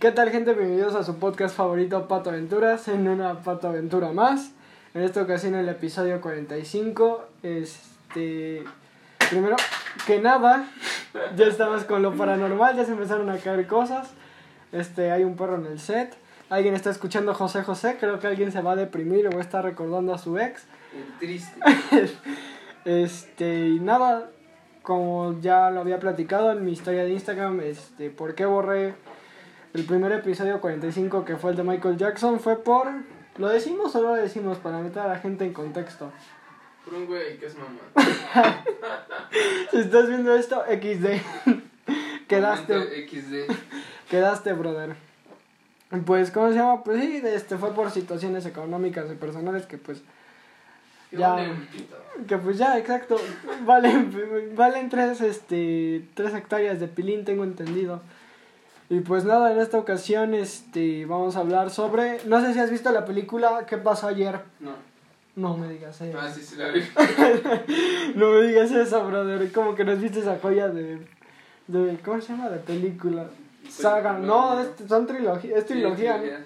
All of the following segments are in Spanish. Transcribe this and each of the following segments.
¿Qué tal gente? Bienvenidos a su podcast favorito Pato Aventuras en una Pato Aventura más. En esta ocasión el episodio 45. Este... Primero que nada, ya estamos con lo paranormal, ya se empezaron a caer cosas. Este, hay un perro en el set. Alguien está escuchando José José, creo que alguien se va a deprimir o está recordando a su ex. triste. Este, y nada, como ya lo había platicado en mi historia de Instagram, este, ¿por qué borré el primer episodio 45 que fue el de Michael Jackson? Fue por... ¿Lo decimos o no lo decimos para meter a la gente en contexto? Por un güey que es mamá. si estás viendo esto, XD. quedaste, Momento XD. quedaste, brother. Pues, ¿cómo se llama? Pues sí, este fue por situaciones económicas y personales que pues Que Ya. Que pues ya, exacto. Valen, valen tres, este, tres hectáreas de pilín, tengo entendido. Y pues nada, en esta ocasión este, vamos a hablar sobre... No sé si has visto la película ¿Qué pasó ayer? No. No me digas eso. Ah, sí, sí, la vi. No me digas eso, brother. Como que nos viste esa joya de... de ¿Cómo se llama? De película. Saga. No, es, son trilogía, es Sí, trilogía.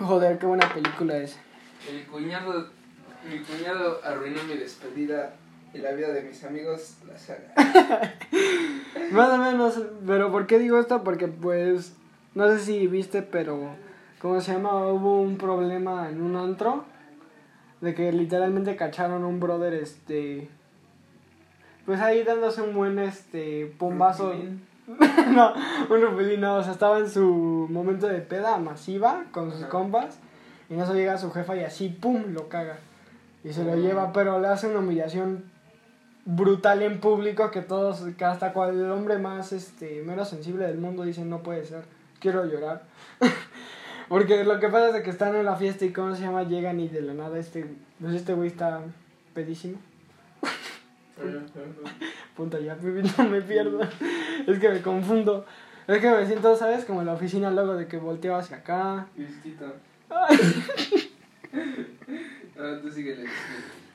Joder, qué buena película es. El cuñado. Mi cuñado arruinó mi despedida y la vida de mis amigos, la saga. Más o menos, pero ¿por qué digo esto? Porque pues, no sé si viste, pero, ¿cómo se llama? Hubo un problema en un antro, de que literalmente cacharon a un brother, este, pues ahí dándose un buen, este, pombazo. no, un rupilín, no, o sea, estaba en su momento de peda masiva con sus Ajá. compas, y en eso llega su jefa y así, pum, lo caga. Y se lo lleva, pero le hace una humillación brutal en público que todos, que hasta cual el hombre más este menos sensible del mundo dice no puede ser, quiero llorar. Porque lo que pasa es que están en la fiesta y cómo se llama, llegan y de la nada este, pues este güey está pedísimo. Punto ya, no me pierdo. Es que me confundo. Es que me siento, ¿sabes? Como en la oficina luego de que volteo hacia acá. Ahora tú sigue la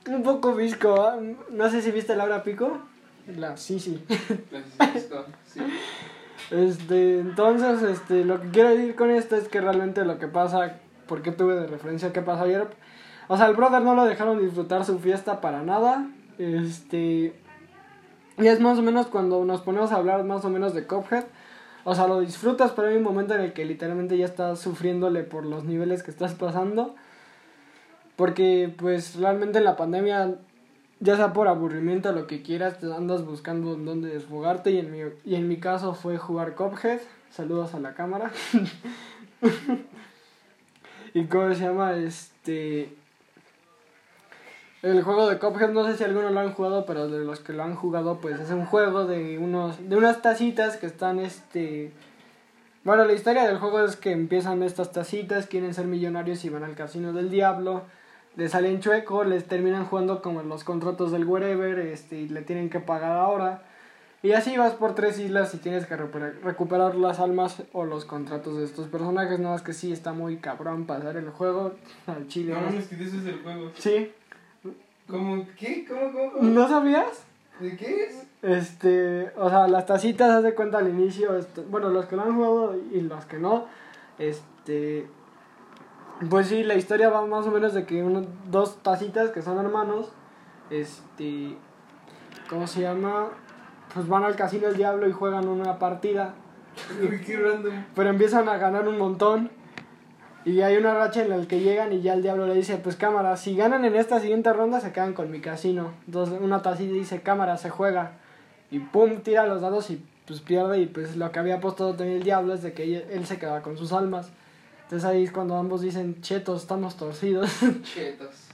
Un poco visco, ¿ah? No sé si viste Laura Pico. La sí, sí. Sí. Este, entonces, este, lo que quiero decir con esto es que realmente lo que pasa, porque tuve de referencia qué pasó ayer, o sea, el brother no lo dejaron disfrutar su fiesta para nada, este, y es más o menos cuando nos ponemos a hablar más o menos de Cuphead, o sea, lo disfrutas, pero hay un momento en el que literalmente ya estás sufriéndole por los niveles que estás pasando, porque pues realmente en la pandemia ya sea por aburrimiento o lo que quieras, te andas buscando en dónde desfogarte y en mi, y en mi caso fue jugar Cuphead. Saludos a la cámara. y cómo se llama este el juego de Cuphead, no sé si algunos lo han jugado, pero de los que lo han jugado, pues es un juego de unos de unas tacitas que están este bueno, la historia del juego es que empiezan estas tacitas, quieren ser millonarios y van al casino del diablo le salen chueco, les terminan jugando como los contratos del wherever, este, y le tienen que pagar ahora. Y así vas por tres islas y tienes que recuperar, las almas o los contratos de estos personajes. No, es que sí, está muy cabrón pasar el juego al chile. No ¿no? mames, que eso es el juego. Sí, ¿Cómo? ¿Qué? ¿Cómo? ¿Cómo? cómo? ¿no sabías? ¿De qué es? Este, o sea, las tacitas, haz de cuenta al inicio, este, bueno, los que lo han jugado y los que no, este, pues sí, la historia va más o menos de que uno, dos tacitas que son hermanos, este, ¿cómo se llama? Pues van al casino del diablo y juegan una partida, pero empiezan a ganar un montón. Y hay una racha en la que llegan y ya el diablo le dice, pues cámara, si ganan en esta siguiente ronda se quedan con mi casino. Entonces una tacita dice, cámara, se juega. Y pum, tira los dados y pues pierde. Y pues lo que había apostado también el diablo es de que él se queda con sus almas. Entonces ahí es cuando ambos dicen, chetos, estamos torcidos. Chetos.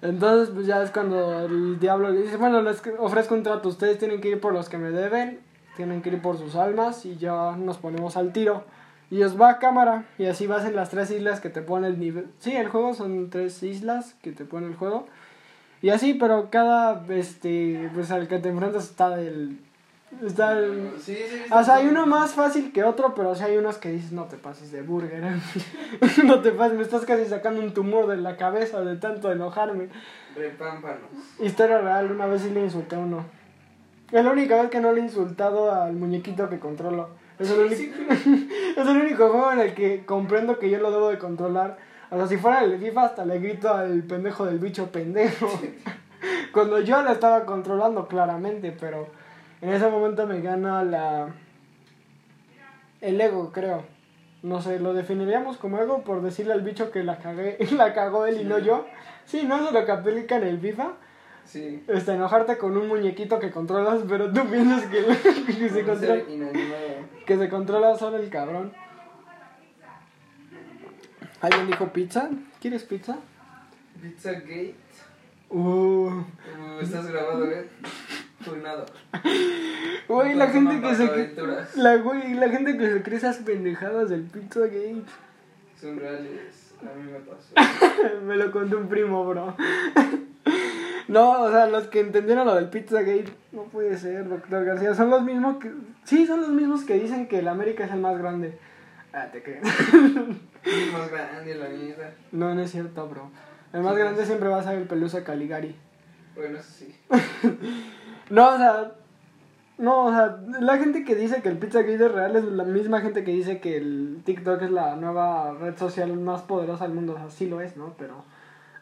Entonces pues ya es cuando el diablo le dice, bueno, les ofrezco un trato, ustedes tienen que ir por los que me deben, tienen que ir por sus almas y ya nos ponemos al tiro. Y os va a cámara y así vas en las tres islas que te pone el nivel. Sí, el juego son tres islas que te pone el juego. Y así, pero cada, este, pues al que te enfrentas está del... Está. Sí, sí. O sea, hay uno más fácil que otro, pero sí hay unos que dices, no te pases de burger. no te pases, me estás casi sacando un tumor de la cabeza de tanto enojarme. Repámpanos. Historia real, una vez sí le insulté a uno. Es la única vez que no le he insultado al muñequito que controlo. Es el, único, es el único juego en el que comprendo que yo lo debo de controlar. O sea, si fuera el FIFA hasta le grito al pendejo del bicho pendejo. Cuando yo lo estaba controlando claramente, pero en ese momento me gana la... El ego, creo. No sé, lo definiríamos como ego por decirle al bicho que la cagué, la cagó él y no yo. Sí, no eso es lo que aplica en el FIFA. Sí. Este, enojarte con un muñequito que controlas, pero tú piensas que, que se controla, que se controla solo el cabrón. ¿Alguien dijo pizza? ¿Quieres pizza? Pizzagate. Uh, Uh, estás grabado, ¿eh? Nada. güey, la gente que se la güey, la gente que se cree esas pendejadas del pizza gate. Son reales. A mí me pasó. Me lo contó un primo, bro. No, o sea, los que entendieron lo del Pizzagate, no puede ser, doctor García. Son los mismos que. Sí, son los mismos que dicen que el América es el más grande. Ah, te crees. Es más grande, la neta. No, no es cierto, bro. El más grande siempre va a ser el Pelusa Caligari. Bueno, eso sí. No, o sea. No, o sea, la gente que dice que el Pizzagate es real es la misma gente que dice que el TikTok es la nueva red social más poderosa del mundo. O sea, sí lo es, ¿no? Pero.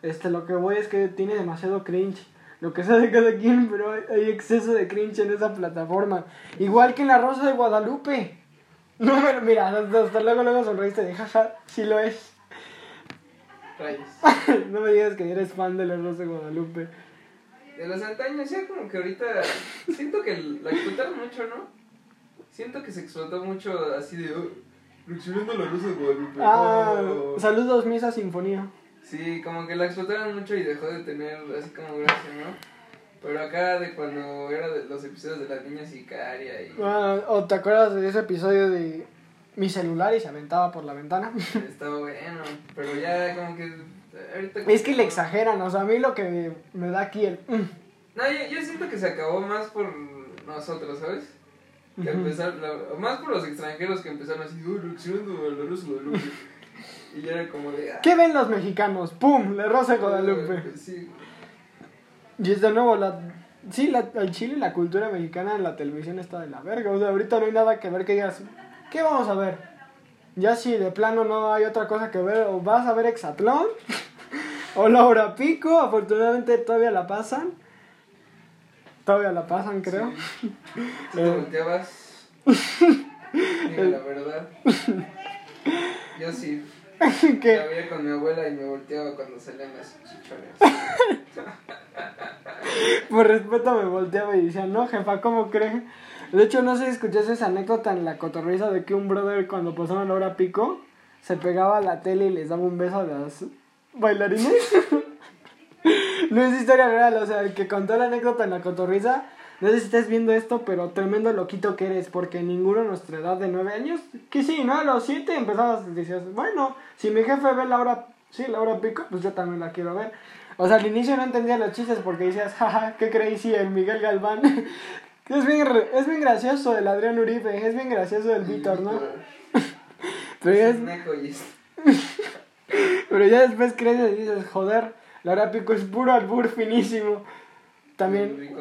Este, lo que voy es que tiene demasiado cringe. Lo que sea de cada quien, pero hay, hay exceso de cringe en esa plataforma. Igual que en la Rosa de Guadalupe. No, pero mira, hasta, hasta luego, luego sonreíste de jaja, sí lo es. Rayos. no me digas que eres fan de la Rosa de Guadalupe. De los antaños, ya como que ahorita. Siento que la explotaron mucho, ¿no? Siento que se explotó mucho así de. Oh, reaccionando la rosa de Guadalupe. Ah, Oh. saludos, Misa Sinfonía. Sí, como que la explotaron mucho y dejó de tener así como gracia, ¿no? Pero acá de cuando era de los episodios de la niña sicaria y Ah, ¿O te acuerdas de ese episodio de mi celular y se aventaba por la ventana? estaba bueno, pero ya como que ahorita es que le exageran, o sea, a mí lo que me da aquí el... mm, No, yo, yo siento que se acabó más por nosotros, ¿sabes? Que empezar, la- más por los extranjeros que empezaron así, "Oh, reaccionando Guadalupe. y ya era como de... ah, ¿Qué ven los mexicanos? ¡Pum! La Rosa Guadalupe. Sí, Y es de nuevo, la... Sí, la, el Chile y la cultura mexicana en la televisión está de la verga. O sea, ahorita no hay nada que ver que digas, ¿qué vamos a ver? Ya si de plano no hay otra cosa que ver, o vas a ver Exatlón, o Laura Pico, afortunadamente todavía la pasan. Todavía la pasan, creo. Sí. Si te Eh. volteabas, digo la verdad. Yo sí, la que veía con mi abuela y me volteaba cuando salían las chichones. por respeto me volteaba y decía, no, jefa, ¿cómo cree? De hecho, no sé si escuchaste esa anécdota en la cotorriza de que un brother cuando pasaban Laura Pico se pegaba a la tele y les daba un beso a las bailarines. no es historia real, o sea, el que contó la anécdota en la cotorriza, no sé si estás viendo esto, pero tremendo loquito que eres, porque ninguno a nuestra edad de nueve años, que sí, ¿no? A los siete empezabas, decías, bueno, si mi jefe ve Laura, sí, Laura Pico, pues yo también la quiero ver. O sea, al inicio no entendía los chistes porque decías, jaja, qué crazy el Miguel Galván. es, bien, es bien gracioso el Adrián Uribe, es bien gracioso el Víctor, ¿no? Pero ya, Es pero después creces y dices, joder, Laura Pico es puro albur finísimo. También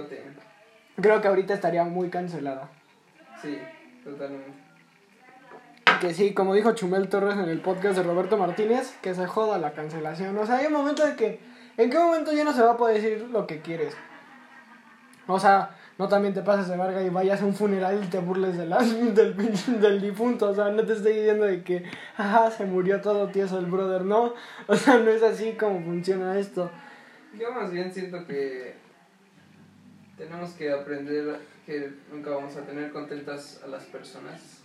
creo que ahorita estaría muy cancelada. Sí, totalmente. Que sí, como dijo Chumel Torres en el podcast de Roberto Martínez, que se joda la cancelación. O sea, hay un momento de que, ¿en qué momento ya no se va a poder decir lo que quieres? O sea, no también te pases de verga y vayas a un funeral y te burles del, pinche- del difunto. O sea, no te estoy diciendo de que, ajá, se murió todo tieso el brother, no. O sea, no es así como funciona esto. Yo más bien siento que tenemos que aprender que nunca vamos a tener contentas a las personas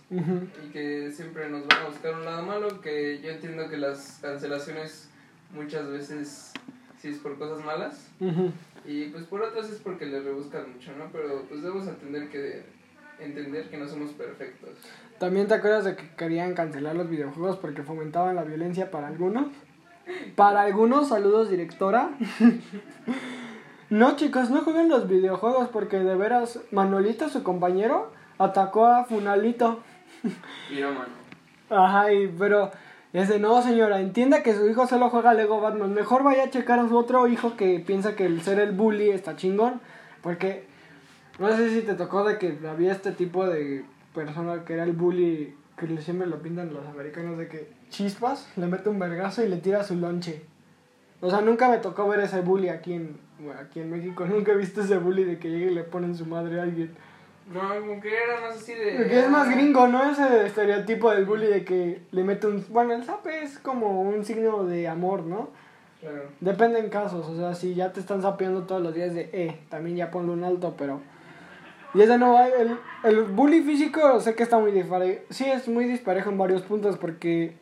y que siempre nos van a buscar un lado malo, que yo entiendo que las cancelaciones muchas veces sí es por cosas malas. Y pues por otras es porque les rebuscan mucho, ¿no? Pero pues debemos entender que entender que no somos perfectos. También te acuerdas de que querían cancelar los videojuegos porque fomentaban la violencia para algunos. Para algunos, saludos directora. no chicos, no jueguen los videojuegos porque de veras Manolito, su compañero, atacó a Funalito. Pirómano. Ajá, y, pero ese no señora, entienda que su hijo solo juega Lego Batman. Mejor vaya a checar a su otro hijo que piensa que el ser el bully está chingón. Porque No sé si te tocó de que había este tipo de persona que era el bully, que siempre lo pintan los americanos, de que chispas, le mete un vergazo y le tira su lonche. O sea, nunca me tocó ver ese bully aquí en, aquí en México. Nunca he visto ese bully de que llegue y le ponen su madre a alguien. No, como que era más así de. Porque es más gringo, ¿no? Ese estereotipo del bully de que le mete un... Bueno, el zape es como un signo de amor, ¿no? Claro. Depende en casos, o sea, si ya te están sapeando todos los días de, eh, también ya ponle un alto, pero... Y ese no va, el, el bully físico sé que está muy disparejo, sí es muy disparejo en varios puntos porque...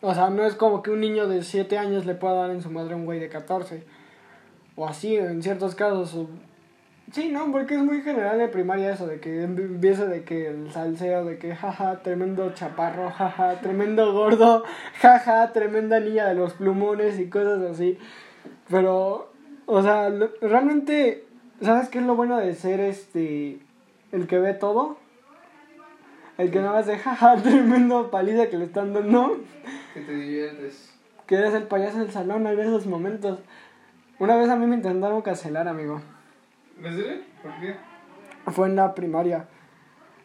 O sea, no es como que un niño de 7 años le pueda dar en su madre a un güey de 14. O así, en ciertos casos. o- Sí, no, porque es muy general de primaria eso, de que empieza de que el salseo, de que jaja, tremendo chaparro, jaja, tremendo gordo, jaja, tremenda niña de los plumones y cosas así. Pero, o sea, lo- realmente, ¿sabes qué es lo bueno de ser este, el que ve todo? El que nada más de jaja, tremendo paliza que le están dando, Que te diviertes. que eres el payaso del salón en esos momentos. Una vez a mí me intentaron cancelar, amigo. ¿En serio? ¿Por qué? Fue en la primaria.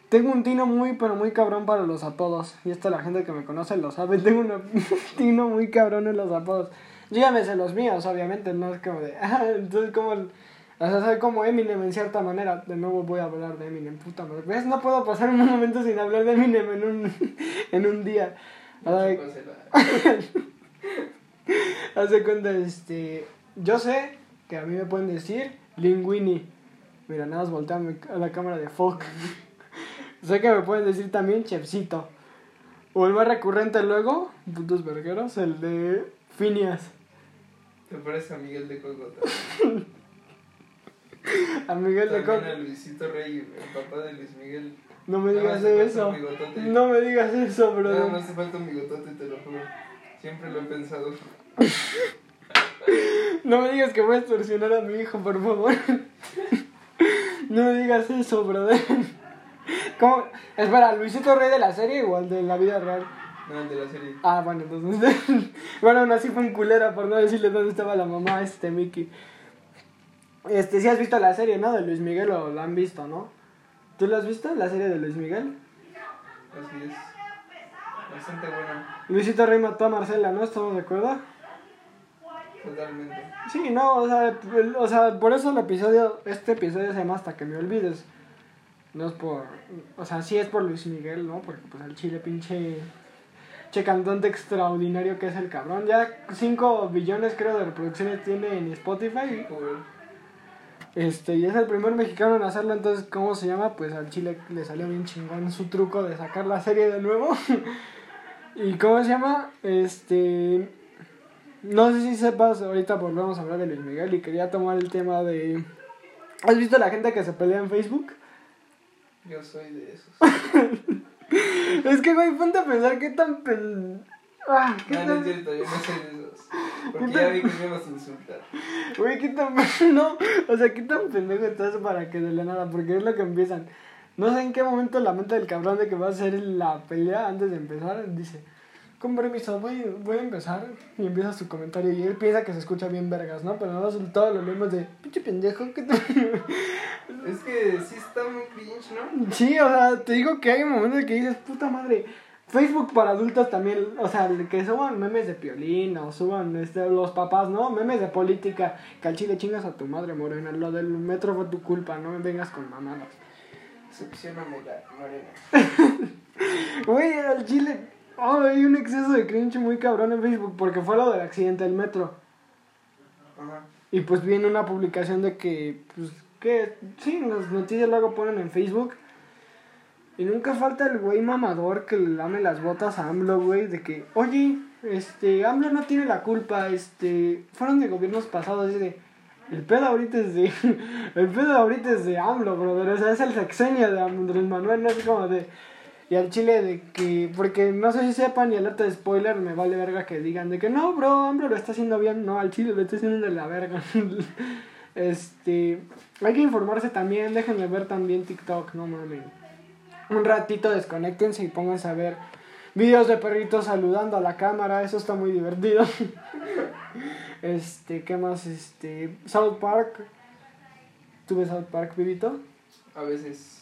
Tengo un tino muy, pero muy cabrón para los apodos. Y esto la gente que me conoce lo sabe. Tengo un tino muy cabrón en los apodos. Yo ya me sé los míos, obviamente. No es como de. Ah, entonces, como. O sea, soy como Eminem en cierta manera. De nuevo voy a hablar de Eminem, puta madre. ¿Ves? No puedo pasar un momento sin hablar de Eminem en un, en un día. O sea, Chúpasela. Hace cuenta, este. Yo sé que a mí me pueden decir Linguini. Mira, nada más voltea a la cámara de Folk. sé que me pueden decir también Chefcito. O el más recurrente luego, putos vergueros, el de Phineas. Te parece a Miguel de Cogota. A Miguel de También Coco. a Luisito Rey, el papá de Luis Miguel. No me digas eso. No me digas eso, bro. Nada más te falta un bigotote, te lo juro. Siempre lo he pensado. No me digas que voy a extorsionar a mi hijo, por favor. no me digas eso, brother. ¿Cómo? Espera, ¿Luisito Rey de la serie o el de la vida real? No, el de la serie. Ah, bueno, entonces. bueno, aún así fue un culera por no decirle dónde estaba la mamá, este Mickey. Este, si has visto la serie, ¿no? De Luis Miguel o la han visto, ¿no? ¿Tú la has visto, la serie de Luis Miguel? Así es. Bastante buena. Luisito Rey mató a Marcela, ¿no? ¿Estamos de acuerdo? Totalmente. Sí, no, o sea, el- o sea, por eso el episodio, este episodio se llama Hasta que me olvides. No es por, o sea, sí es por Luis Miguel, ¿no? Porque pues al chile pinche, che cantante extraordinario que es el cabrón. Ya 5 billones creo de reproducciones tiene en Spotify. Este, y es el primer mexicano en hacerlo, entonces, ¿cómo se llama? Pues al chile le salió bien chingón su truco de sacar la serie de nuevo. ¿Y cómo se llama? Este... No sé si sepas, ahorita volvemos a hablar de Luis Miguel y quería tomar el tema de... ¿Has visto la gente que se pelea en Facebook? Yo soy de esos. Es que, güey, ponte a pensar qué tan pen... Ah, qué No, no es tan... cierto, yo no soy de esos. Porque ya vi que me ibas a insultar. Güey, qué tan... No, o sea, qué tan pendejo estás para que de la nada, porque es lo que empiezan. No sé en qué momento la mente del cabrón de que va a hacer la pelea antes de empezar dice, con permiso, voy, voy a empezar. Y empieza su comentario y él piensa que se escucha bien vergas, ¿no? Pero no, todos lo leemos de, pinche pendejo, ¿qué te... Es que sí está muy cringe, ¿no? Sí, o sea, te digo que hay un momento en que dices, puta madre, Facebook para adultos también, o sea, que suban memes de piolín o suban este, los papás, ¿no? Memes de política, que al chile chingas a tu madre, morena, lo del metro fue tu culpa, no me vengas con mamadas. Excepción a Mora- Morena. Güey, al chile, oh, hay un exceso de cringe muy cabrón en Facebook porque fue lo del accidente del metro. Ajá. Y pues viene una publicación de que, pues, que, sí, las noticias luego ponen en Facebook. Y nunca falta el güey mamador que le lame las botas a AMLO, güey, de que, oye, este, AMLO no tiene la culpa, este, fueron de gobiernos pasados, de, el pedo ahorita es de, el pedo ahorita es de AMLO, brother, o sea, es el sexenio de Andrés Manuel, no es como de, y al chile de que, porque no sé si sepan, y alerta de spoiler, me vale verga que digan de que no, bro, AMLO lo está haciendo bien, no, al chile lo está haciendo de la verga. este, hay que informarse también, déjenme ver también TikTok, no mames. Un ratito desconectense y pónganse a ver videos de perritos saludando a la cámara, eso está muy divertido. este, ¿qué más? Este, South Park. ¿Tú ves South Park, Vivito? A veces,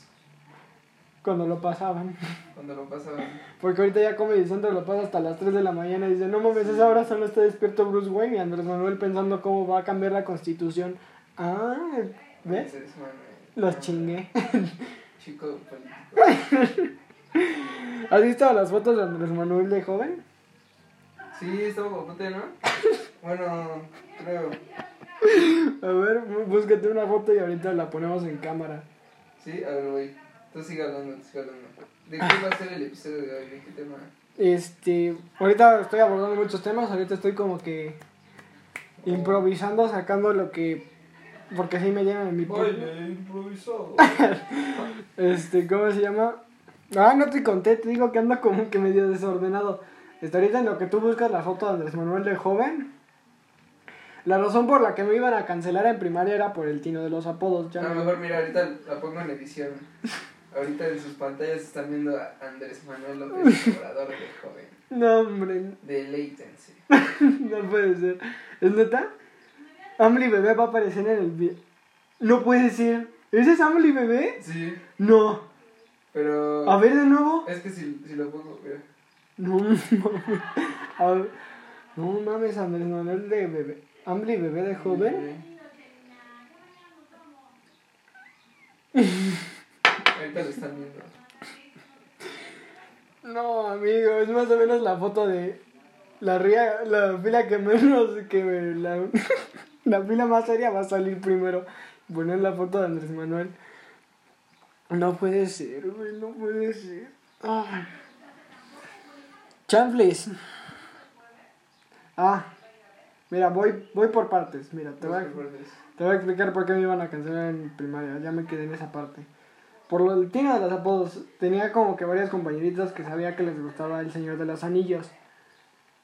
Cuando lo pasaban. cuando lo pasaban. Porque ahorita ya Comedy Central lo pasa hasta las 3 de la mañana y dice, no mames, esa hora solo está despierto Bruce Wayne y Andrés Manuel pensando cómo va a cambiar la constitución. Ah, ¿ves? Los chingué. Chico político. ¿Has visto las fotos de Andrés Manuel de joven? Sí, estaba guapote, ¿no? Bueno, creo. A ver, bú- búscate una foto y ahorita la ponemos en cámara. Sí, a ver, voy. Tú sigue hablando, tú sigue hablando. ¿De qué va a ser el episodio de hoy? ¿De qué tema? Este, ahorita estoy abordando muchos temas, ahorita estoy como que improvisando, sacando lo que... Porque así me llenan en mi... po- improvisado. Este, ¿cómo se llama? Ah, no te conté, te digo que ando como que medio desordenado. Está ahorita en lo que tú buscas la foto de Andrés Manuel de joven. La razón por la que me iban a cancelar en primaria era por el tino de los apodos. Ya A lo no- mejor, mira, ahorita la pongo en edición. Ahorita en sus pantallas están viendo a Andrés Manuel López Obrador de joven. No, hombre, De latency. no puede ser. ¿Es neta? Amly Bebé va a aparecer en el video. No puede ser. ¿Ese es Amly Bebé? Sí, No. pero. A ver de nuevo. Es que si, si lo pongo, mira. No mames. A ver. No mames, Andrés Manuel de bebé. Amly Bebé de joven. Ahorita lo están viendo. No, amigo, es más o menos la foto de la ría, la fila que menos que la, la fila más seria va a salir primero. Poner la foto de Andrés Manuel. No puede ser, güey, no puede ser. Ah. Chanfles. Ah, mira, voy, voy por partes. Mira, te voy, a, te voy a explicar por qué me iban a cancelar en primaria. Ya me quedé en esa parte. Por lo del tino de los apodos, tenía como que varias compañeritas que sabía que les gustaba el Señor de los Anillos.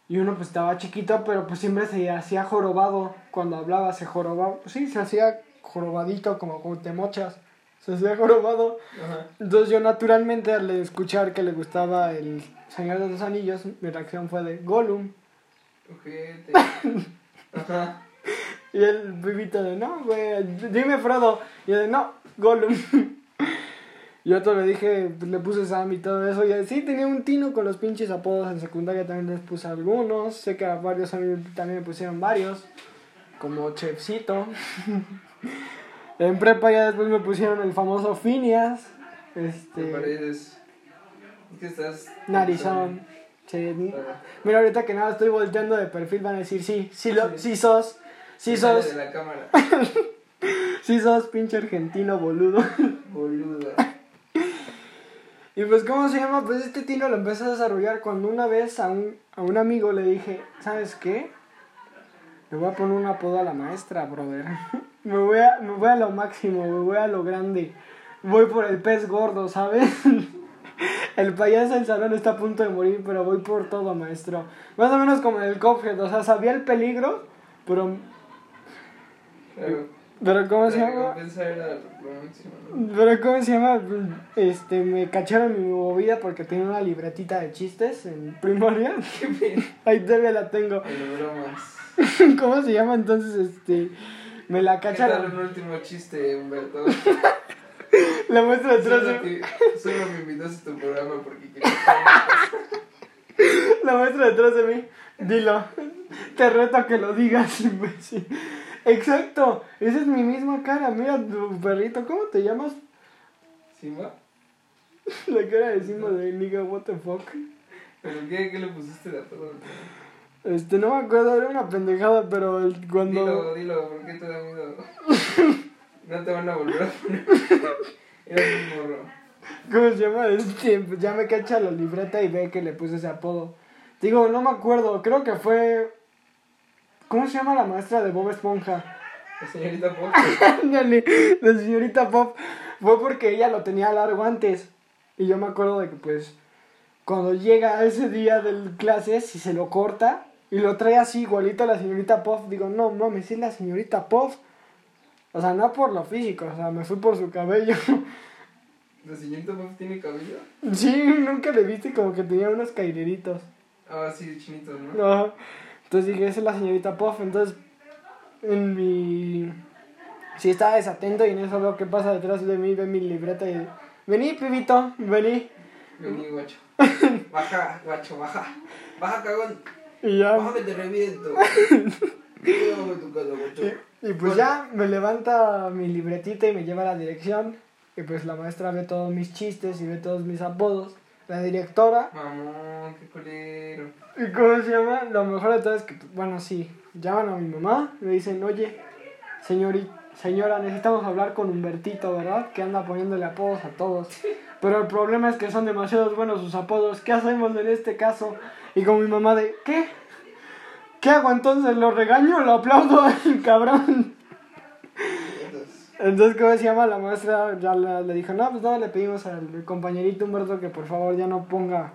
Y uno pues estaba chiquito, pero pues siempre se hacía jorobado. Cuando hablaba se jorobaba. Sí, se hacía jorobadito, como como te mochas. Se hacía jorobado. Ajá. Entonces yo naturalmente al escuchar que le gustaba el Señor de los Anillos, mi reacción fue de Gollum. Ajá. Y el bebito de, no, güey, dime Frodo. Y yo de, no, Gollum. Y otro le dije, pues, le puse Sam y todo eso. Y sí, tenía un tino con los pinches apodos. En secundaria también les puse algunos. Sé que a varios a mí también me pusieron varios. Como Chefcito. en prepa ya después me pusieron el famoso Phineas. De Este. que estás. Narizón. Sí. Ah, Mira, ahorita que nada estoy volteando de perfil, van a decir, sí, sí, lo, Sí. sos. Sí sos. de la cámara. Sí sos pinche argentino boludo. Boluda. Y pues, ¿cómo se llama? Pues este tino lo empecé a desarrollar cuando una vez a un, a un amigo le dije, ¿sabes qué? Le voy a poner un apodo a la maestra, brother. me, voy a, me voy a lo máximo, me voy a lo grande. Voy por el pez gordo, ¿sabes? el payaso del salón está a punto de morir, pero voy por todo, maestro. Más o menos como en el Cuphead, o sea, sabía el peligro, pero... Pero ¿cómo se La llama? Pero ¿cómo se llama? Este, me cacharon mi movida porque tenía una libretita de chistes en primaria. Ahí todavía la tengo. ¿Cómo se llama? Entonces, este, me la ¿Qué tal cacharon. un último chiste, Humberto? La muestra detrás de solo me invitaste a tu programa porque la muestra detrás de mí. Dilo. Te reto a que lo digas, imbécil. Exacto. Esa es mi misma cara. Mira tu perrito. ¿Cómo te llamas? ¿Simba? La cara de Simo de nigga, what the fuck. ¿Pero qué, qué le pusiste de apodo? Este, no me acuerdo, era una pendejada, pero el- cuando... Dilo, dilo, ¿por qué te da miedo? No te van a volver a poner. Eres un morro. ¿Cómo se llama? Este, ya me cacha la libreta y ve que le puse ese apodo. Digo, no me acuerdo, creo que fue... ¿Cómo se llama la maestra de Bob Esponja? La señorita Pop. Ándale, la señorita Pop. Fue porque ella lo tenía largo antes. Y yo me acuerdo de que pues cuando llega ese día del clases y se lo corta y lo trae así igualito a la señorita Pop, digo, no mames, es la señorita Pop. O sea, no por lo físico, o sea, me fui por su cabello. ¿La señorita Pop tiene cabello? Sí, nunca le viste como que tenía unos caireritos. Ah, sí, chinitos, ¿no? No. Entonces dije, esa es la señorita Puff. Entonces, en mi. sí estaba desatento y en eso veo que pasa detrás de mí, ve mi libreta y... Vení, pibito, vení. Vení, guacho. Baja, guacho, baja. Baja, cagón. Y ya... Baja que te reviento. Y, y pues ya me levanta mi libretita y me lleva a la dirección. Y pues la maestra ve todos mis chistes y ve todos mis apodos. La directora Mamón, qué culero. ¿Y cómo se llama? Lo mejor de todo es que, bueno, sí, llaman a mi mamá, le dicen, oye, señori, señora, necesitamos hablar con Humbertito, ¿verdad? Que anda poniéndole apodos a todos. Pero el problema es que son demasiados buenos sus apodos. ¿Qué hacemos en este caso? Y con mi mamá de, ¿qué? ¿Qué hago entonces? ¿Lo regaño o lo aplaudo al cabrón? Entonces, ¿cómo se llama? La maestra ya le, le dijo, no, pues no, le pedimos al compañerito Humberto que por favor ya no ponga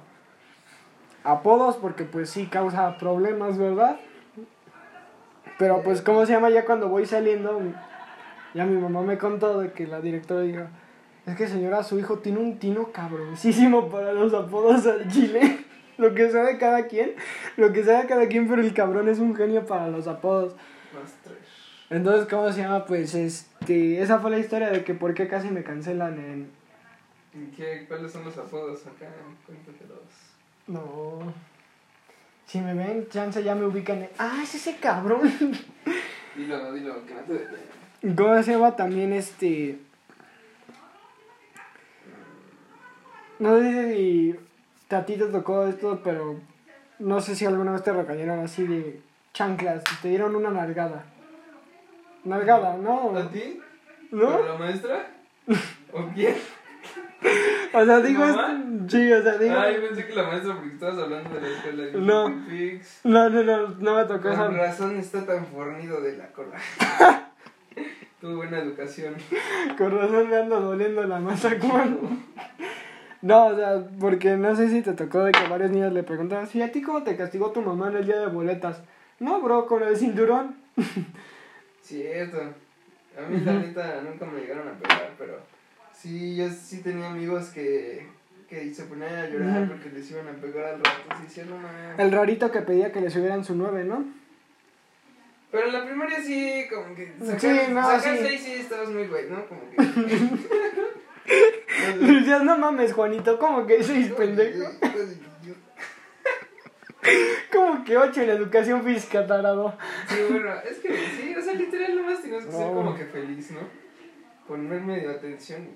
apodos porque pues sí causa problemas, ¿verdad? Pero pues, ¿cómo se llama? Ya cuando voy saliendo, ya mi mamá me contó de que la directora dijo, es que señora, su hijo tiene un tino cabroncísimo para los apodos al chile. lo que sea de cada quien, lo que sea de cada quien, pero el cabrón es un genio para los apodos. Entonces, ¿cómo se llama? Pues, este, esa fue la historia de que por qué casi me cancelan en... ¿Y qué, ¿Cuáles son los apodos acá? Cuéntatelos. No. Si me ven, chance ya me ubican en... Ah, es ese cabrón. Dilo, dilo, que no te detenga. ¿Cómo se llama también este? No sé si a ti te tocó esto, pero no sé si alguna vez te recayeron así de chanclas, te dieron una nalgada. Nalgada, ¿no? ¿A ti? ¿No? ¿Pero la maestra? ¿O quién? O sea, digo mamá? esto. Sí, o sea, digo. Ah, yo pensé que la maestra porque estabas hablando de la escuela. y No. No, no, no, no me tocó Con esa. razón está tan fornido de la cola. Tuve buena educación. Con razón me ando doliendo la masa cuando. No, o sea, porque no sé si te tocó de que varios niños le preguntaban, ¿y a ti cómo te castigó tu mamá en el día de boletas? No, bro, con el cinturón. Cierto. A mí la neta nunca me llegaron a pegar, pero sí, yo sí tenía amigos que, que se ponían a llorar Ujú. porque les iban a pegar al rato. Sí, sí, no mames. El rarito que pedía que le subieran su 9, ¿no? Pero en la primaria sí, como que sacar, Sí, no, sacar sí. seis sí estabas muy güey, ¿no? Como que... Decías, no mames, Juanito, ¿cómo que seis pendejo? Como que ocho en educación física, tarado. Sí, bueno, es que sí, o sea, literal nomás tienes que ser No. como que feliz, ¿no? Poner medio atención.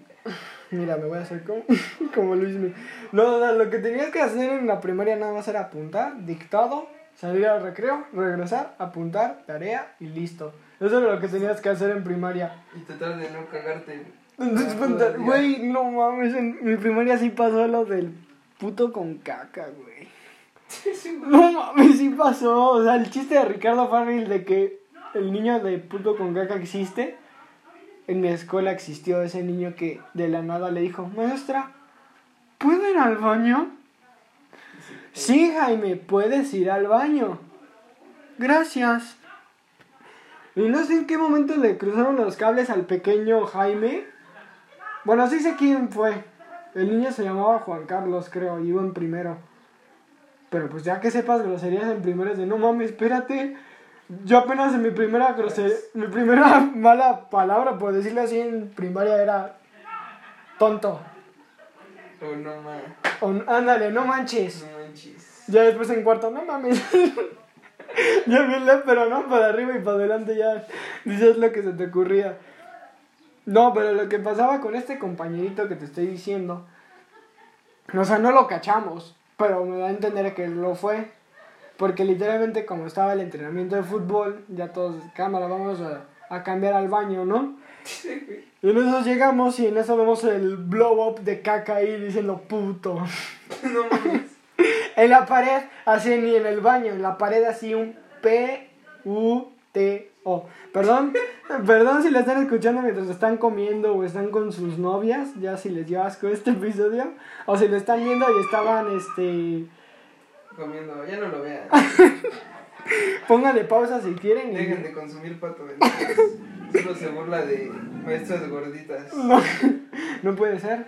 Mira, me voy a hacer como, como Luis. Mi- No, no, lo que tenías que hacer en la primaria nada más era apuntar, dictado, salir al recreo, regresar, apuntar, tarea y listo. Eso era lo que tenías que hacer en primaria. Y tratar de no cagarte. Güey, no mames, en mi primaria sí pasó lo del puto con caca, güey. No mames, sí pasó. O sea, el chiste de Ricardo Farrell de que el niño de puto con caca existe. En mi escuela existió ese niño que de la nada le dijo, maestra, ¿puedo ir al baño? Sí, Jaime, puedes ir al baño. Gracias. Y no sé en qué momento le cruzaron los cables al pequeño Jaime. Bueno, sí sé quién fue. El niño se llamaba Juan Carlos, creo, y iba en primero. Pero pues ya que sepas groserías en primero es de no mames, espérate. Yo apenas en mi primera grosería, mi primera mala palabra, por decirlo así, en primaria era tonto. Oh, no mames. O, ándale, no manches. No manches. Ya después en cuarto, no mames. ya bien pero no, para arriba y para adelante ya dices lo que se te ocurría. No, pero lo que pasaba con este compañerito que te estoy diciendo, o sea, no lo cachamos, pero me da a entender que lo fue. Porque literalmente como estaba el entrenamiento de fútbol, ya todos, cámara, vamos a, a cambiar al baño, ¿no? Y en eso llegamos y en eso vemos el blow up de caca ahí diciendo puto. No mames. En la pared, así ni en el baño, en la pared así un P-U-T-O. Perdón, perdón si lo están escuchando mientras están comiendo o están con sus novias, ya si les dio asco este episodio, o si lo están viendo y estaban, este, Comiendo, ya no lo vean. pónganle pausa si quieren. y- Dejen de consumir pato. Solo se burla de maestras gorditas. No, no puede ser.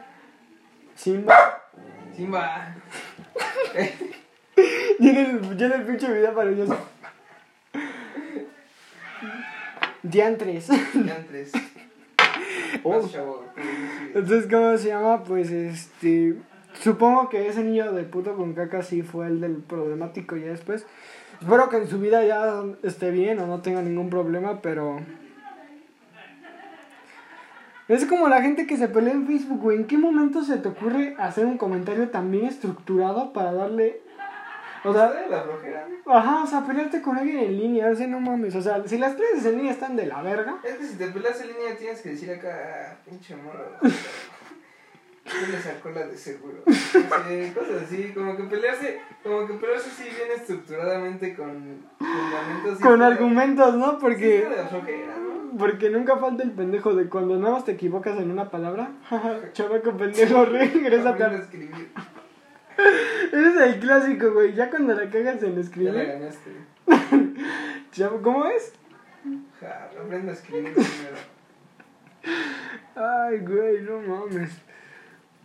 Simba. Simba. Llena el, el pinche video para ellos. Diantres. Diantres. Oh. Entonces, ¿cómo se llama? Pues este. Supongo que ese niño de puto con caca sí fue el del problemático ya después. Espero que en su vida ya esté bien o no tenga ningún problema, pero. Es como la gente que se pelea en Facebook, güey. ¿En qué momento se te ocurre hacer un comentario tan bien estructurado para darle. O sea, de la flojera. ajá, o sea, pelearte con alguien en línea, o sea, no mames. O sea, si las clases en línea están de la verga. Es que si te peleas en línea tienes que decir acá, "Ah, pinche morro. ¿Quién le sacó la de seguro? Sí, cosas así, como que pelearse, como que pelearse así bien estructuradamente con fundamentos. Con argumentos, ¿no? Porque. Porque nunca falta el pendejo de cuando nada más te equivocas en una palabra. Chavaco pendejo, regresa a a escribir. Ese es el clásico, güey. Ya cuando la cagas en Ya la escribir. ganaste. chavo, ¿Cómo es? Ja, aprende a escribir primero. Ay, güey, no mames.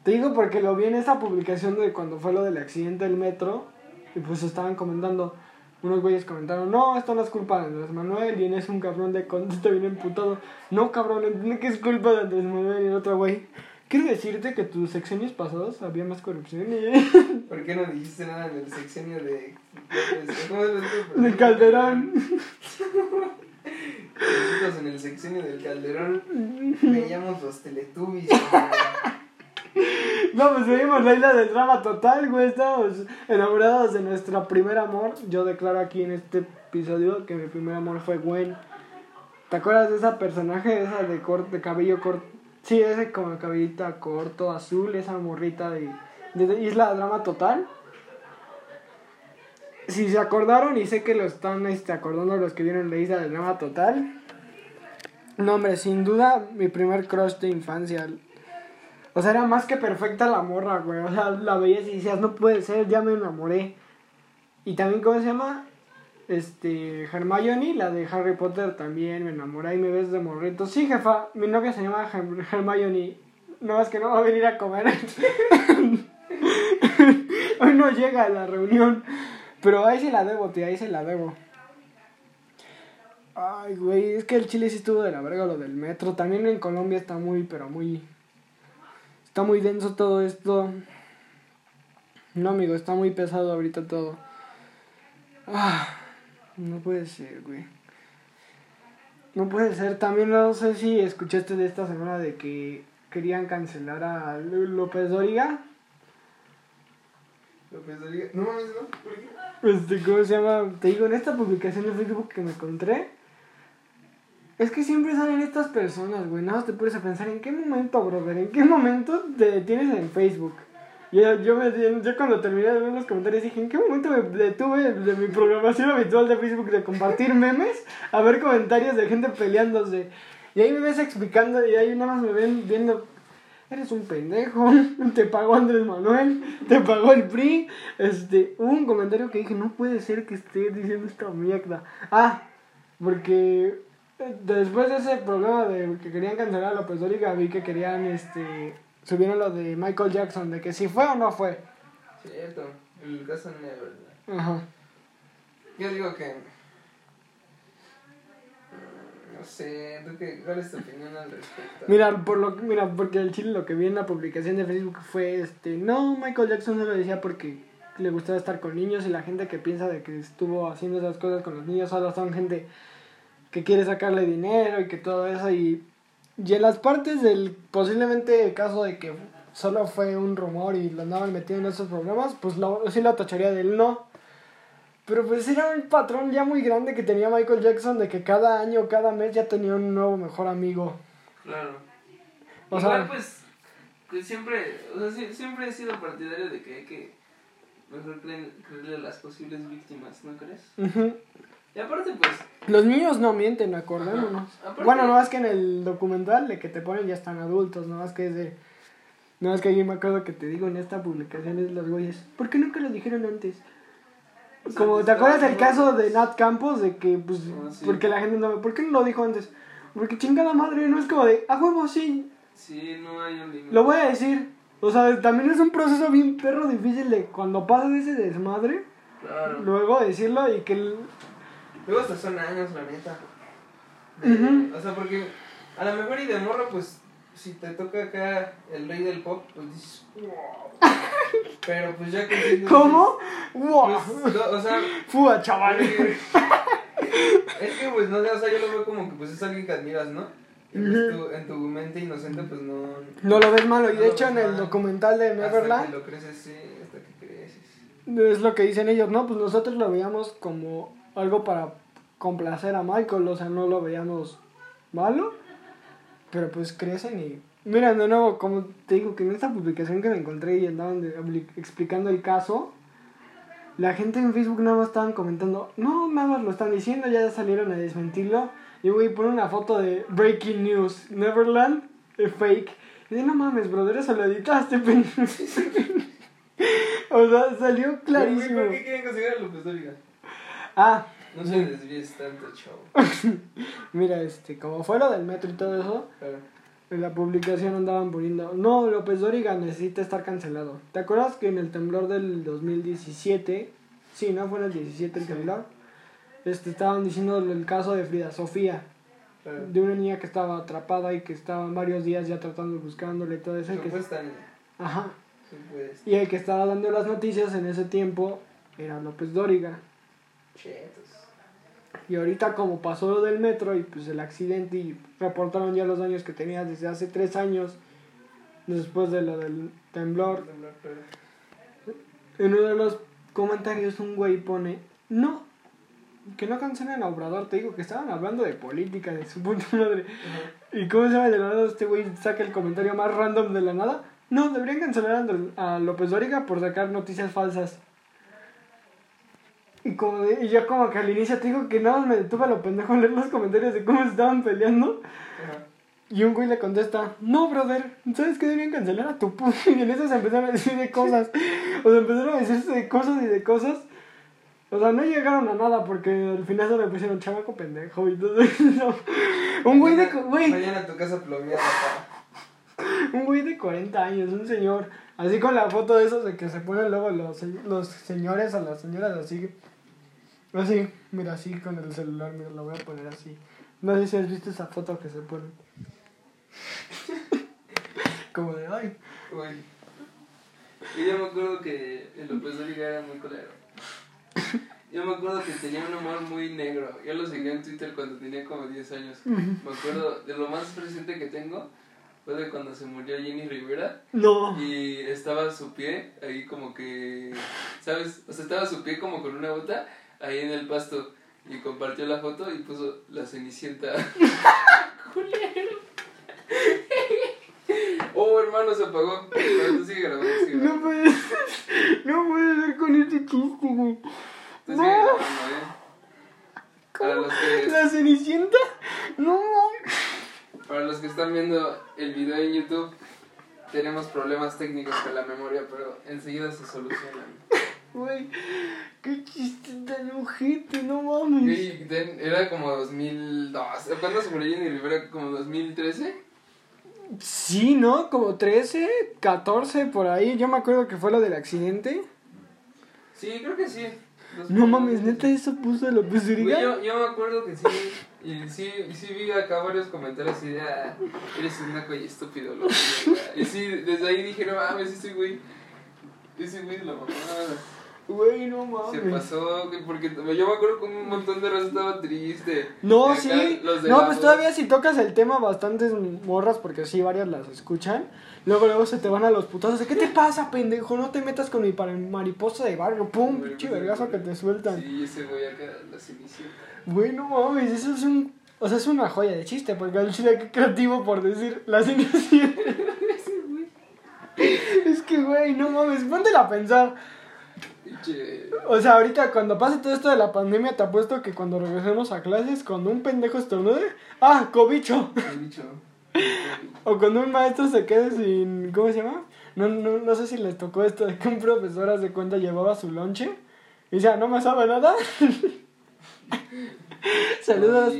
Te digo porque lo vi en esa publicación de cuando fue lo del accidente del metro. Y pues estaban comentando. Unos güeyes comentaron, no, esto no es culpa de Andrés Manuel. Y eso un cabrón de contesta bien emputado. No, cabrón, entiende que es culpa de Andrés Manuel. Y el otro güey. Quiero decirte que tus secciones pasados había más corrupción y... ¿Por qué no dijiste nada en el sexenio de. ¿Cómo es el de Calderón. Nosotros en el sexenio del Calderón veíamos los Teletubbies. No, pues seguimos la isla del drama total, güey. Estamos enamorados de nuestro primer amor. Yo declaro aquí en este episodio que mi primer amor fue Gwen. ¿Te acuerdas de esa personaje, esa de, corte, de cabello corto? Sí, ese como cabellita corto, azul, esa morrita de, de Isla del Drama Total. Si se acordaron, y sé que lo están este, acordando los que vieron la Isla del Drama Total. No, hombre, sin duda, mi primer crush de infancia. O sea, era más que perfecta la morra, güey. O sea, la veías y decías, no puede ser, ya me enamoré. Y también, ¿cómo se llama? Este, Hermione, la de Harry Potter, también me enamoré y me ves de morrito. Sí, jefa, mi novia se llama Her- Hermione. No, es que no va a venir a comer. Hoy no llega a la reunión. Pero ahí se la debo, tía, ahí se la debo. Ay, güey, es que el Chile sí estuvo de la verga lo del metro. También en Colombia está muy, pero muy... Está muy denso todo esto. No, amigo, está muy pesado ahorita todo. Ah, no puede ser, güey. No puede ser. También no sé si escuchaste de esta semana de que querían cancelar a López Dóriga. López Dóriga. No mames, ¿no? ¿Por qué? Este, ¿cómo se llama? Te digo, en esta publicación de Facebook que me encontré. Es que siempre salen estas personas, güey. Nada más te pones a pensar en qué momento, brother. ¿En qué momento te detienes en Facebook? Yo, yo, me, yo cuando terminé de ver los comentarios dije, ¿en qué momento me detuve de mi programación habitual de Facebook de compartir memes a ver comentarios de gente peleándose? Y ahí me ves explicando y ahí nada más me ven viendo, eres un pendejo, te pagó Andrés Manuel, te pagó el PRI. Este, hubo un comentario que dije, no puede ser que esté diciendo esta mierda. Ah, porque eh, después de ese problema de que querían cancelar a López Dóriga, vi que querían, este, subieron lo de Michael Jackson, de que si fue o no fue. Cierto, el caso Never. Ajá. Yo digo que. mm, No sé, ¿tú qué, ¿cuál es tu opinión al respecto? Mira, por lo mira, porque el chile lo que vi en la publicación de Facebook fue este, no, Michael Jackson no lo decía porque le gustaba estar con niños y la gente que piensa de que estuvo haciendo esas cosas con los niños solo son gente que quiere sacarle dinero y que todo eso y, y en las partes del posiblemente caso de que solo fue un rumor y lo andaban metiendo en esos problemas, pues lo, sí lo tacharía del no. Pero pues era un patrón ya muy grande que tenía Michael Jackson de que cada año, cada mes ya tenía un nuevo mejor amigo. Claro. O Igual, sea- pues, pues siempre, o sea, siempre he sido partidario de que hay que mejor creer- creerle a las posibles víctimas, ¿no crees? Ujú. Y aparte, pues, Los niños no mienten, acordémonos. Aparte- Bueno, no más que en el documental de que te ponen ya están adultos, no más que es de... No más que ahí me acuerdo que te digo en esta publicación es los güeyes. ¿Por qué nunca lo dijeron antes? O sea, Como, pues, ¿te acuerdas del caso de. Nat Campos? De que, pues, Ah, sí. porque la gente no... ¿Por qué no lo dijo antes? Porque chingada madre, no es como de, a huevo, sí, Sí, no hay un límite. lo voy a decir. O sea, también es un proceso bien perro difícil de cuando pasa ese desmadre, Claro. luego decirlo y que... el- Luego hasta son años, la neta. De- Ujú. O sea, porque a lo mejor y de morro, pues, si te toca acá el rey del pop, pues dices, wow. Pero pues ya que... ¿Cómo? ¡Wow! Pues, no, o sea, Fua, chaval. es que pues no sé, o sea, yo lo veo como que pues es alguien que admiras, ¿no? Y pues tú, en tu mente inocente pues no... No lo ves malo. Y No de hecho, en el mal. documental de Hasta que Neverland, lo creces, sí, hasta que creces. es lo que dicen ellos, ¿no? Pues nosotros lo veíamos como algo para complacer a Michael. O sea, no lo veíamos malo. Pero pues crecen y. Mira, de nuevo, como te digo, que en esta publicación que me encontré y andaban de- explicando el caso, la gente en Facebook nada más estaban comentando, no, nada más lo están diciendo, ya salieron a desmentirlo. Y güey, pone una foto de Breaking News, Neverland, eh, fake. Y dice, no mames, brother, eso lo editaste, pendejo". O sea, salió clarísimo. ¿Por qué quieren conseguir a López Dóriga? Ah, No se desvíes tanto, chavo. mira, este, como fue lo del metro y todo eso, en la publicación andaban poniendo, no, López Dóriga necesita estar cancelado. ¿Te acuerdas que en el temblor del 2017, sí, ¿no? Fue en el 17 el Sí. temblor, este, estaban diciendo el caso de Frida Sofía, claro. de una niña que estaba atrapada y que estaban varios días ya tratando, buscándole y todo eso. que- ajá. Y el que estaba dando las noticias en ese tiempo era López Dóriga. Y ahorita como pasó lo del metro y pues el accidente y reportaron ya los daños que tenía desde hace tres años, después de lo del temblor, en uno de los comentarios un güey pone, no, que no cancelen a Obrador, te digo que estaban hablando de política, de su puta madre. ¿Y cómo se llama de la nada este güey saca el comentario más random de la nada? No, deberían cancelar a López Dóriga por sacar noticias falsas. Y, como de- y yo como que al inicio te digo que nada más me detuve a lo pendejo a leer los comentarios de cómo estaban peleando. Ajá. Y un güey le contesta, no, brother, ¿sabes qué deberían cancelar a tu puto? Y en eso se empezaron a decir de cosas. O sea, empezaron a decirse de cosas y de cosas. O sea, no llegaron a nada porque al final se le pusieron chavaco pendejo y todo eso. Un güey de, güey, Mañana tu casa plomeada, un güey de 40 años, un señor. Así con la foto de esos de que se ponen luego los, los señores a las señoras así. Así, mira, así con el celular, mira, lo voy a poner así. No sé si has visto esa foto que se pone. Como de, ay. Uy. Y yo me acuerdo que el López Dóriga era muy colero. Yo me acuerdo que tenía un humor muy negro. Yo lo seguía en Twitter cuando tenía como 10 años. Me acuerdo de lo más presente que tengo fue de cuando se murió Jenny Rivera No. y estaba su pie ahí como que, ¿sabes? O sea, estaba su pie como con una bota ahí en el pasto y compartió la foto y puso la cenicienta. Culero. Oh, hermano, se apagó. Pero tú sigue grabando, sigue No grabando. puede No puede ser con este chiste, güey. Tú sigue No. grabando, eh. Para los que, ¿La cenicienta? No. Para los que están viendo el video en YouTube, tenemos problemas técnicos con la memoria, pero enseguida se solucionan. Güey, qué chiste tan ojete, no mames. Ten- era como 2002. ¿Cuándo se murió Jenny Rivera? ¿Como 2013? Sí, ¿no? Como 13, 14 por ahí. Yo me acuerdo que fue lo del accidente. Sí, creo que sí. No mames, neta, eso puso Güey, Dóriga. yo, yo me acuerdo que sí. Y sí, y sí vi acá varios comentarios así de, ah, eres un naco y estúpido, loco. Y sí, desde ahí dije, no mames, ese güey, ese güey de la mamá. Güey, no Se mames. pasó, güey, porque yo me acuerdo que un montón de raza estaba triste. No, acá sí. No, pues todavía si tocas el tema bastantes morras, porque sí, varias las escuchan. Luego, luego se te van a los putazos de ¿qué te pasa, pendejo? No te metas con mi mariposa de barrio. Pum, pinche vergazo que te sueltan. Sí, ese güey acá, la cenicienta. Güey, no mames, eso es un. O sea, es una joya de chiste, porque al chile qué creativo por decir la cenicienta. es que, güey, no mames, póntela a pensar. O sea, ahorita cuando pase todo esto de la pandemia, te apuesto que cuando regresemos a clases, cuando un pendejo estornude, ¡ah, cobicho! qué bicho. O cuando un maestro se quede sin. ¿Cómo se llama? No, no, no sé si les tocó esto de que un profesor, haz de cuenta, llevaba su lonche y decía, no me sabe nada. saludos,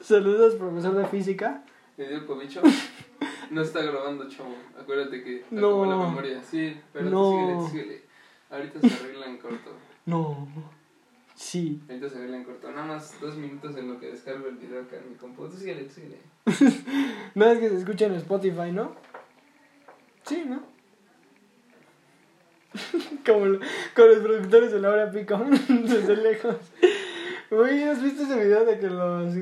saludos, profesor de física. ¿Le dio cobicho? No está grabando, chavo. Acuérdate que está No. como la memoria. Sí, pero No. síguele, síguele. Ahorita se arregla en corto. No. Sí. Ahorita se ve en corto. Nada más dos minutos en lo que descargo el video acá en mi compu. Tú síguele, síguele. No es que se escucha en Spotify, ¿no? Sí, ¿no? Como lo- con los productores de la hora pico, desde lejos. Uy, ¿has visto ese video de que los.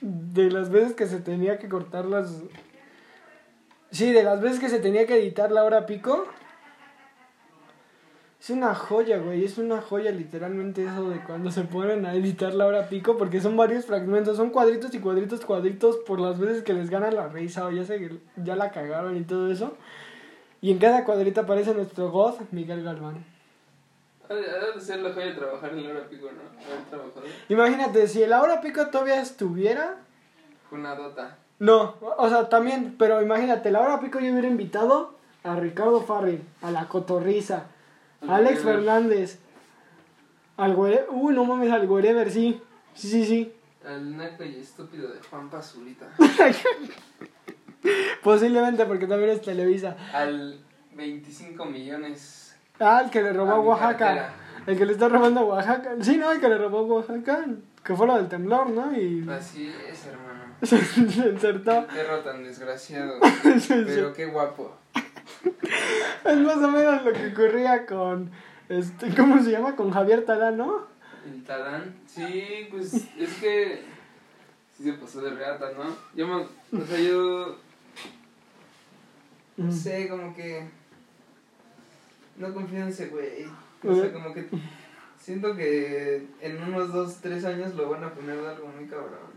de las veces que se tenía que cortar las. Sí, de las veces que se tenía que editar la hora pico? Es una joya, güey, es una joya literalmente eso de cuando se ponen a editar la hora pico, porque son varios fragmentos, son cuadritos y cuadritos, cuadritos por las veces que les gana la risa o ya, se, ya la cagaron y todo eso. Y en cada cuadrito aparece nuestro God, Miguel Galván. Ha de ser la joya de trabajar en la hora pico, ¿no? Haber trabajado. Imagínate, si el hora pico todavía estuviera, Una dota. no, o sea, también, pero imagínate, la hora pico yo hubiera invitado a Ricardo Farrell, a la Cotorriza, a Alex Wherever. Fernández, al Güere, uy, no mames, al Wherever, sí, sí, sí, sí. Al naco y estúpido de Juan Pazurita. Posiblemente porque también es Televisa. Al 25 millones. Ah, el que le robó A Oaxaca. cartera. El que le está robando a Oaxaca. Sí, no, el que le robó a Oaxaca. Que fue lo del temblor, ¿no? Y Así es, hermano. se insertó. Qué perro tan desgraciado. Pero qué guapo. Es más o menos lo que ocurría con. Este, ¿Cómo se llama? Con Javier Talán, ¿no? El Tadán. Sí, pues es que. Sí se pasó de reata, ¿no? Yo me. O sea, yo. No sé, como que. No confío en ese güey. O sea, como que. Siento que en unos 2, 3 años lo van a poner de algo muy cabrón.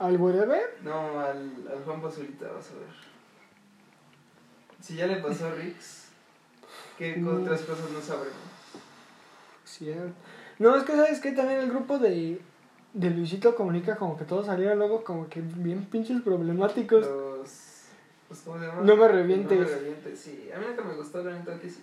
¿Al Wherever? No, al, al Juan Pazurita, vas a ver. Si ya le pasó a Rix, ¿qué otras cosas no sabremos? Cierto. No, es que sabes que también el grupo de, de Luisito Comunica, como que todos salieron luego como que bien pinches problemáticos. Los. los ¿Cómo se llama? No me revientes. No me revientes, sí. A mí nunca me gustó, la neta, que sí.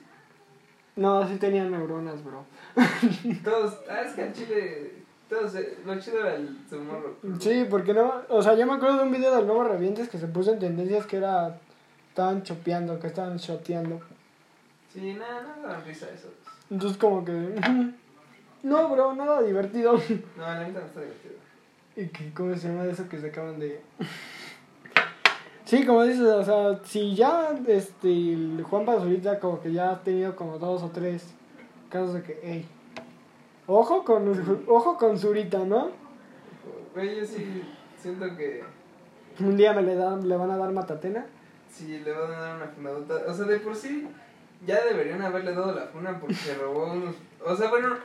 No, sí tenían neuronas, bro. Todos. Ah, es que al chile. Todos. eh, lo chido era el su morro. Sí, porque no, o sea, yo me acuerdo de un video del Nuevo Revientes que se puso en tendencias que era, estaban chopeando, que estaban shoteando. Sí, nada, nada dan risa esos. Entonces como que, no, bro, nada divertido. No, la neta no está divertido. ¿Y que, cómo se llama eso que se acaban de...? Sí, como dices, o sea, si ya, este, Juan Pazurita como que ya ha tenido como dos o tres casos de que, hey, ojo con, ojo con Zurita, ¿no? Güey, yo sí siento que. Un día me le, dan, le van a dar matatena. Sí, le van a dar una fundadota. O sea, de por sí, ya deberían haberle dado la funa porque robó unos. O sea, bueno,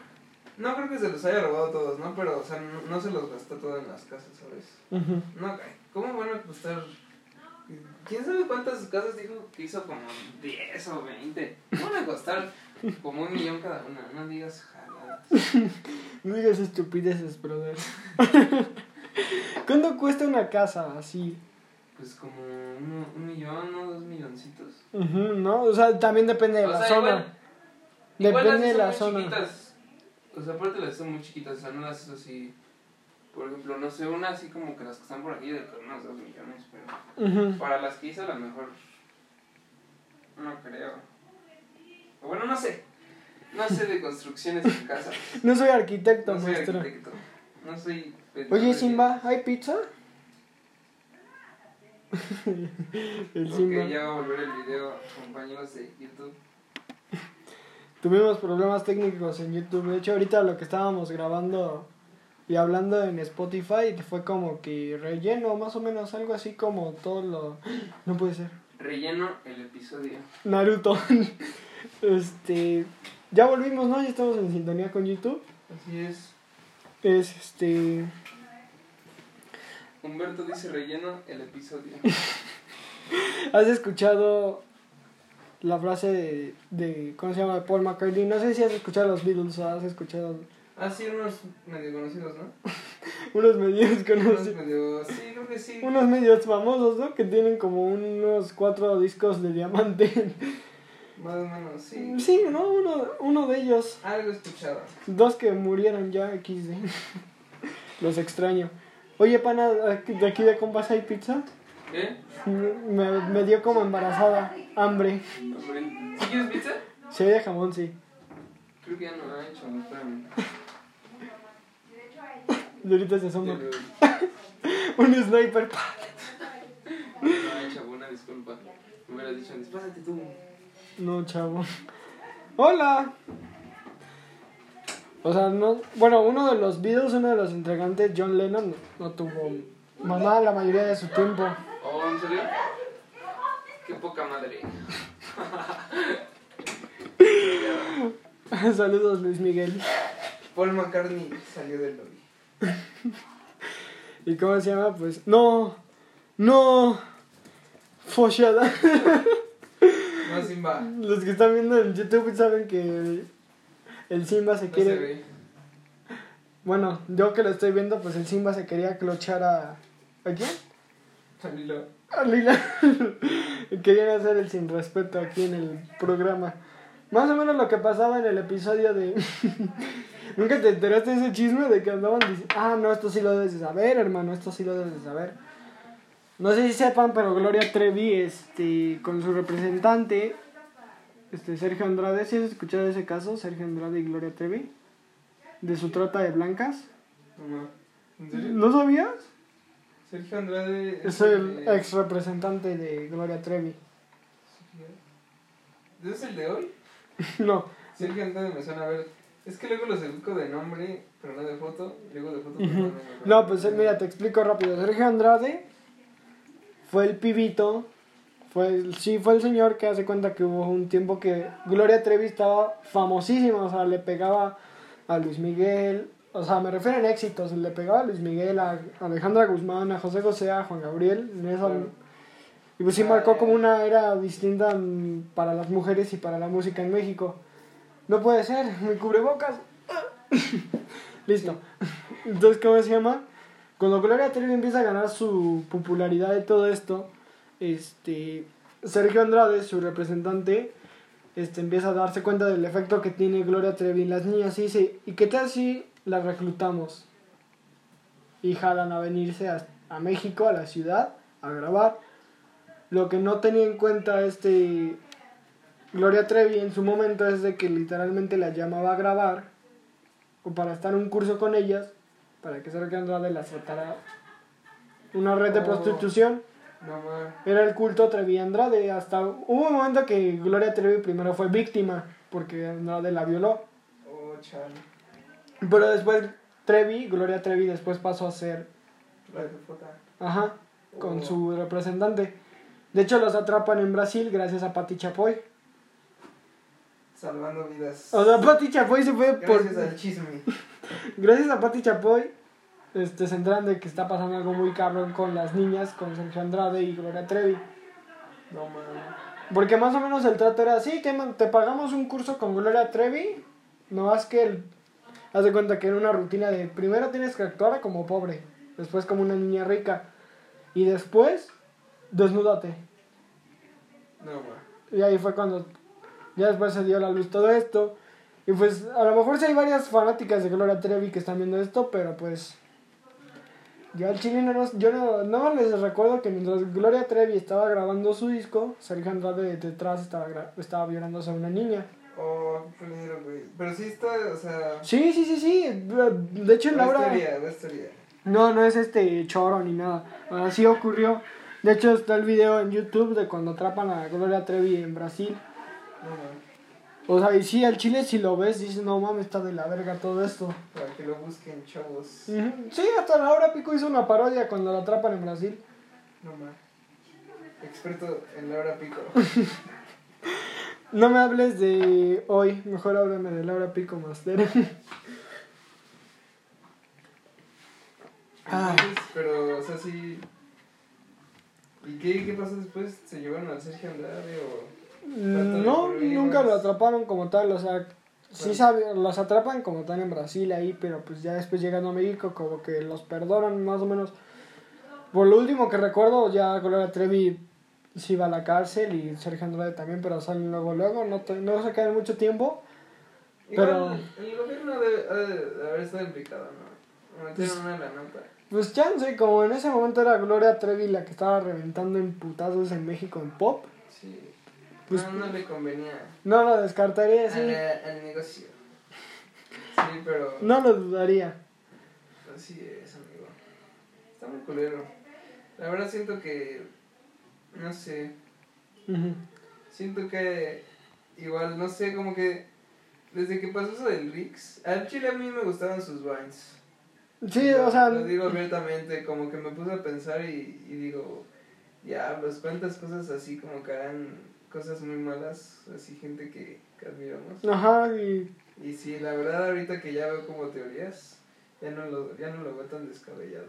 no creo que se los haya robado todos, ¿no? Pero, o sea, no, no se los gastó todo en las casas, ¿sabes? Ujú. No, güey, ¿cómo van a costar? ¿Quién sabe cuántas casas dijo que hizo como 10 o 20? ¿Cómo van a costar como un millón cada una? No digas jaladas. No digas estupideces, brother. ¿Cuánto cuesta una casa así? Pues como uno- un millón o dos milloncitos. Ujú, ¿No? O sea, también depende de O la sea, zona. igual- Igual depende de la son zona. chiquitas. O sea, aparte las son muy chiquitas, o sea, no las hizo así. Por ejemplo, no sé, una así como que las que están por aquí de unos dos millones, pero para las que hizo a lo mejor no creo. O bueno, no sé. No sé de construcciones en casa. No soy arquitecto, No soy arquitecto. No soy. Oye, Simba, ¿hay pizza? el Ok, Simba. ya va a volver el video, compañeros de YouTube. Tuvimos problemas técnicos en YouTube. De hecho, ahorita lo que estábamos grabando y hablando en Spotify fue como que relleno, más o menos, algo así como todo lo... No puede ser. Relleno el episodio. Naruto. este... Ya volvimos, ¿no? Ya estamos en sintonía con YouTube. Así es. Es este... Humberto dice relleno el episodio. ¿Has escuchado la frase de, de ¿cómo se llama? Paul McCartney? No sé si has escuchado los Beatles o has escuchado Ah, sí, unos medio conocidos, ¿no? unos medios Unos conocidos, medio. Sí, creo que sí. unos medios famosos, ¿no? Que tienen como unos cuatro discos de diamante. Más o menos, sí. Sí, ¿no? Uno, uno de ellos. Algo escuchado. Dos que murieron ya XD. Los extraño. Oye, pana, ¿de aquí de compas hay pizza? ¿Qué? Me, me dio como embarazada, hambre. ¿Sí quieres pizza? Hay de jamón, sí. Creo que ya no ha hecho, espérame. Y ahorita se asoma. Un sniper. Ay, chavo, una disculpa. Me hubieras dicho antes, pásate tú. No, chavo. Hola. O sea, no. Bueno, uno de los videos, uno de los integrantes, John Lennon, no tuvo mamá la mayoría de su tiempo. Oh, ¿en serio? Qué poca madre. Saludos, Luis Miguel. Paul McCartney salió del lobby. ¿Y cómo se llama? Pues. ¡No! ¡No! Follada. No, Simba. Los que están viendo en YouTube saben que el Simba se No quiere. se ve. Bueno, yo que lo estoy viendo, pues el Simba se quería clochar a. ¿A quién? Salilo. A Lila. Querían hacer el sin respeto aquí en el programa. Más o menos lo que pasaba en el episodio de. ¿Nunca te enteraste de ese chisme de que andaban diciendo. Ah, no, esto sí lo debes de saber, hermano, esto sí lo debes de saber. No sé si sepan, pero Gloria Trevi, este, con su representante, este, Sergio Andrade, ¿sí has escuchado ese caso? Sergio Andrade y Gloria Trevi, de su trata de blancas. No, ma. ¿En serio? ¿No sabías? Sergio Andrade. Es el de- ex representante de Gloria Trevi. ¿Es el de hoy? No, Sergio Andrade me suena a ver. Es que luego los ubico de nombre, pero no de foto. y Luego de foto, pero no de nombre. no, pues eh, mira, te explico rápido. Sergio Andrade fue el pibito, fue el- sí, fue el señor que hace cuenta que hubo un tiempo que Gloria Trevi estaba famosísima, o sea, le pegaba a Luis Miguel, o sea, me refiero en éxitos, le pegaba a Luis Miguel, a Alejandra Guzmán, a José José, a Juan Gabriel, en esa- Claro. y pues sí marcó como una era distinta para las mujeres y para la música en México. No puede ser, mi cubrebocas. Listo. Entonces, ¿cómo se llama? Cuando Gloria Trevi empieza a ganar su popularidad y todo esto, este Sergio Andrade, su representante, este empieza a darse cuenta del efecto que tiene Gloria Trevi en las niñas y dice, ¿y qué tal si las reclutamos? Y jalan a venirse a, a México, a la ciudad, a grabar. Lo que no tenía en cuenta este Gloria Trevi en su momento es de que literalmente la llamaba a grabar o para estar en un curso con ellas para que Sergio Andrade las tratara una red de Oh. prostitución. No. Era el culto Trevi Andrade. Hasta hubo un momento que Gloria Trevi primero fue víctima porque Andrade la violó. Oh, chale. Pero después Trevi, Gloria Trevi después pasó a ser, La ajá, con Oh. su representante. De hecho los atrapan en Brasil gracias a Pati Chapoy. Salvando vidas. O sea, Pati Chapoy se fue por... Gracias al chisme. Gracias a Pati Chapoy, este, se enteran de que está pasando algo muy cabrón con las niñas, con Sergio Andrade y Gloria Trevi. No, ma. Porque más o menos el trato era así, te, te pagamos un curso con Gloria Trevi, no más que el... Haz de cuenta que era una rutina de primero tienes que actuar como pobre, después como una niña rica, y después desnúdate. No, ma. Y ahí fue cuando ya después se dio a la luz todo esto. Y pues a lo mejor sí hay varias fanáticas de Gloria Trevi que están viendo esto, pero pues yo al chile no, yo no, no les recuerdo que mientras Gloria Trevi estaba grabando su disco, Sergio Andrade detrás estaba, estaba violándose a una niña. Oh, güey. Pero sí está, o sea. Sí, sí, sí, sí. De hecho, La Laura... historia, historia. No, no es este choro ni nada. Así ocurrió. De hecho, está el video en YouTube de cuando atrapan a Gloria Trevi en Brasil. No. O sea, y sí, al chile si lo ves, dices, no mames, está de la verga todo esto. Para que lo busquen, chavos. Ujú. Sí, hasta Laura Pico hizo una parodia cuando la atrapan en Brasil. No, ma. Experto en la hora pico. No me hables de hoy, mejor háblame de Laura Pico Master. Ah. Pero, o sea, sí. ¿Y qué, qué pasó después? ¿Se llevaron al Sergio Andrade o.? No, nunca lo atraparon como tal, o sea, sí sabe, los atrapan como tal en Brasil ahí, pero pues ya después llegando a México como que los perdonan más o menos. Por lo último que recuerdo, ya Gloria Trevi sí iba a la cárcel y Sergio Andrade también, pero salen luego, luego, no, te- no se quedan mucho tiempo. Pero- el gobierno debe, ha de haber estado implicado, ¿no? Metieron una la nota. Pues chance, como en ese momento era Gloria Trevi la que estaba reventando en putazos en México en pop, Sí. Pues- no, no le convenía no lo descartaría, sí, al negocio. Sí, pero. no lo dudaría. pues Así es, amigo. Está muy culero. La verdad siento que. No sé. Siento que. Igual, no sé, como que. Desde que pasó eso del Rix. Al chile a mí me gustaban sus vines. Sí, Lo- o sea, Lo digo abiertamente, como que me puse a pensar y, y digo. Diablos, cuántas cosas así como que harán cosas muy malas. Así, gente que, que admiramos. ajá, y Y sí, la verdad ahorita que ya veo como teorías, ya no lo, ya no lo veo tan descabellado.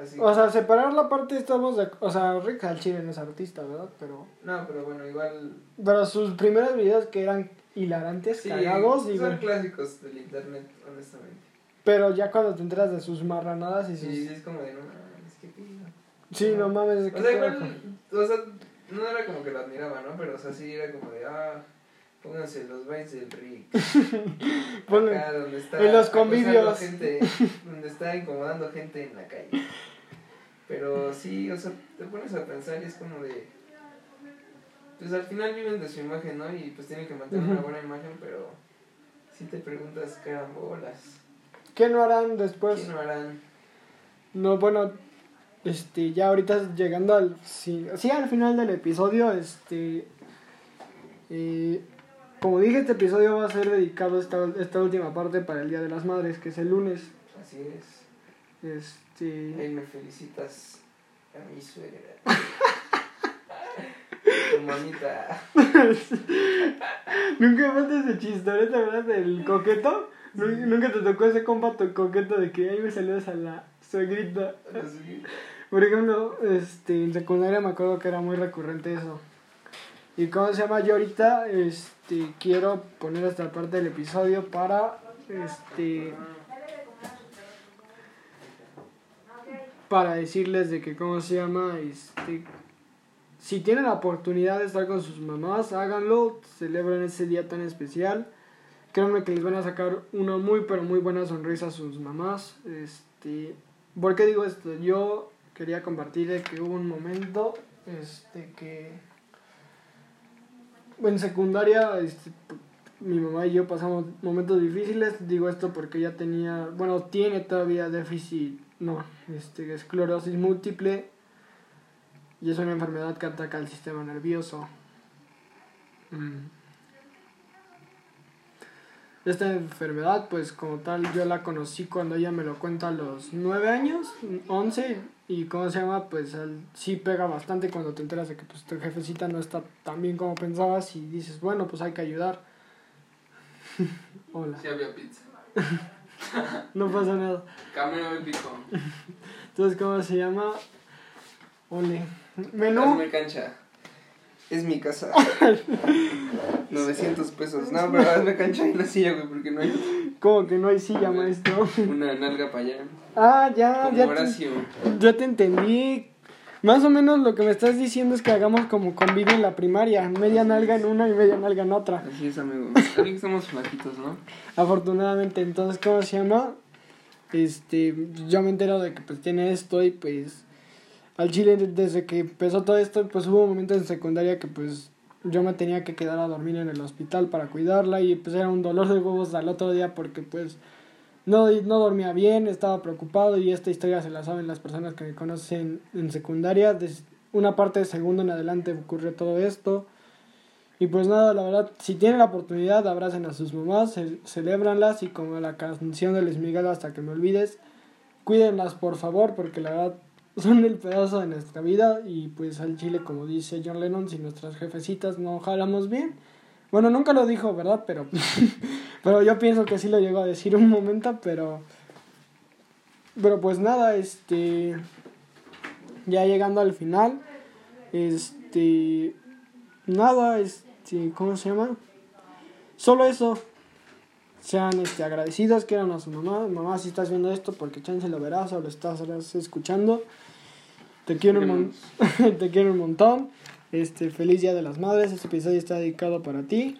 Así O sea, separar la parte estamos de... O sea, Rick al chile no es artista, ¿verdad? Pero... no, pero bueno, igual... Pero sus primeros videos que eran hilarantes, Sí, cagados, son clásicos del internet, honestamente. Pero ya cuando te enteras de sus marranadas y sus... Sí, Sí, sí, es como de, no mames, qué pido. no mames, O ¿qué sea, pedo igual, o sea, no era como que lo admiraba, ¿no? Pero, o sea, sí era como de, ah, pónganse los vines del Rick. Acá donde está en los convivios. Gente, donde está incomodando gente en la calle. Pero sí, o sea, te pones a pensar y es como de. Pues al final viven de su imagen, ¿no? Y pues tienen que mantener una buena imagen, pero. Si te preguntas, carambolas. ¿Qué no harán después? ¿Qué no harán? No, bueno, este, ya ahorita llegando al, sí, sí, al final del episodio, este, eh, como dije, este episodio va a ser dedicado esta, esta última parte para el Día de las Madres, que es el lunes, Así es. este, Ahí me felicitas a mi suegra. Tu mamita. nunca falta ese chistorete, ¿verdad? Del coqueto, Nu- nunca te tocó ese compa coqueto de que ahí me saludas a la suegrita, Así. Por ejemplo, este, en secundaria me acuerdo que era muy recurrente eso. Y cómo se llama yo ahorita, este, quiero poner esta parte del episodio para, este, para decirles de que cómo se llama, este, si tienen la oportunidad de estar con sus mamás, háganlo, celebren ese día tan especial. Créanme que les van a sacar una muy pero muy buena sonrisa a sus mamás. Este, ¿por qué digo esto? Yo quería compartir que hubo un momento este que en secundaria este, mi mamá y yo pasamos momentos difíciles. Digo esto porque ella tenía, bueno, tiene todavía déficit, no, este, esclerosis múltiple y es una enfermedad que ataca al sistema nervioso. Mm. Esta enfermedad, pues como tal, yo la conocí cuando ella me lo cuenta a los 9 años, 11, y cómo se llama, pues al- sí pega bastante cuando te enteras de que pues, tu jefecita no está tan bien como pensabas y dices, bueno, pues hay que ayudar. Hola, Sí había pizza. no pasa nada. Camino épico. Entonces, ¿cómo se llama? Ole. Menú. Hazme cancha. Es mi casa. 900 pesos. No, pero hazme cancha y una silla, güey, porque no hay Como que no hay silla, maestro. una nalga para allá. Ah, ya, Como ya te, Horacio. ya te entendí. Más o menos lo que me estás diciendo es que hagamos como convivio en la primaria. Media nalga en una y media nalga en otra. Así es, amigo. También que estamos flaquitos, ¿no? Afortunadamente, entonces, ¿cómo se llama? Este, yo me entero de que pues tiene esto y pues al chile desde que empezó todo esto, pues hubo momentos en secundaria que pues yo me tenía que quedar a dormir en el hospital para cuidarla y pues era un dolor de huevos al otro día porque pues no, no dormía bien, estaba preocupado y esta historia se la saben las personas que me conocen en secundaria. Des- una parte de segundo en adelante ocurrió todo esto. Y pues nada, la verdad, si tienen la oportunidad, abracen a sus mamás, ce- celébranlas y como la canción de Luis Miguel hasta que me olvides, cuídenlas por favor, porque la verdad son el pedazo de nuestra vida y pues al chile, como dice John Lennon, si nuestras jefecitas no jalamos bien, bueno, nunca lo dijo, ¿verdad? Pero, pero yo pienso que sí lo llegó a decir un momento, pero, pero pues nada, este, ya llegando al final, este, nada, este, ¿cómo se llama? Solo eso. Sean este, agradecidos, quieran a su mamá. Mamá, si estás viendo esto, porque chance lo verás o lo estás escuchando. Te quiero un, te quiero un montón. Este, feliz Día de las Madres. Este episodio está dedicado para ti.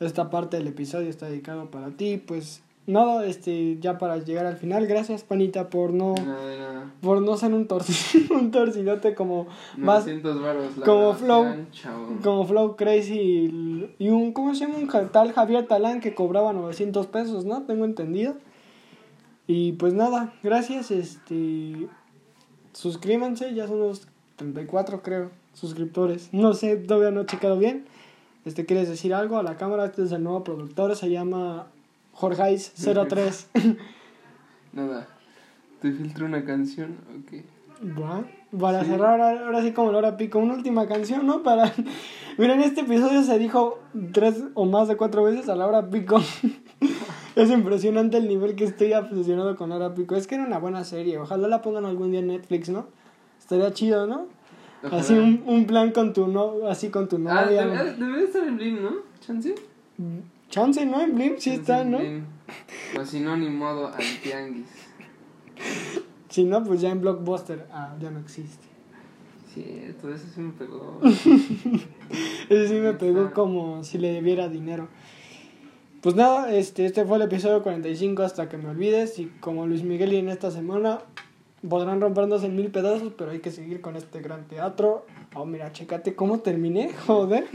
Esta parte del episodio está dedicado para ti. Pues nada, este, ya para llegar al final. Gracias, panita, por no, Nada de nada. por no ser un, torci un torcidote como Más- 900 varos. la como chao. como Flow Crazy y, un, ¿cómo se llama? Un tal Javier Talán que cobraba 900 pesos, ¿no? Tengo entendido. Y pues nada, gracias. Este. Suscríbanse, ya son unos 34, creo, suscriptores. No sé, todavía no he checado bien. Este, ¿quieres decir algo a la cámara? Este es el nuevo productor, se llama Jorgeis03. Nada. ¿Te filtro una canción? Ok. Va, Para cerrar, ahora, ahora sí como la hora pico, una última canción, ¿no? Para... Mira, en este episodio se dijo tres o más de cuatro veces a la hora pico. es impresionante el nivel que estoy obsesionado con hora pico. Es que era una buena serie, ojalá la pongan algún día en Netflix, ¿no? Estaría chido, ¿no? Ojalá. Así un, un plan con tu no, así con tu Ah, novia. debe, debe estar en Blim, ¿no? ¿Chance? Chance, ¿no? En Blim sí Chance está, ¿no? Blim. O si no, ni modo, al tianguis. Si no, pues ya en Blockbuster. Ah, ya no existe. Sí, todo eso sí me pegó. Ese sí me pegó como si le debiera dinero. Pues nada, este, este fue el episodio 45 hasta que me olvides. Y como Luis Miguel y en esta semana podrán rompernos en mil pedazos, pero hay que seguir con este gran teatro. Oh, mira, chécate cómo terminé, joder.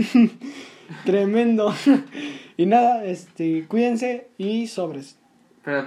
Tremendo. y nada, este, cuídense y sobres.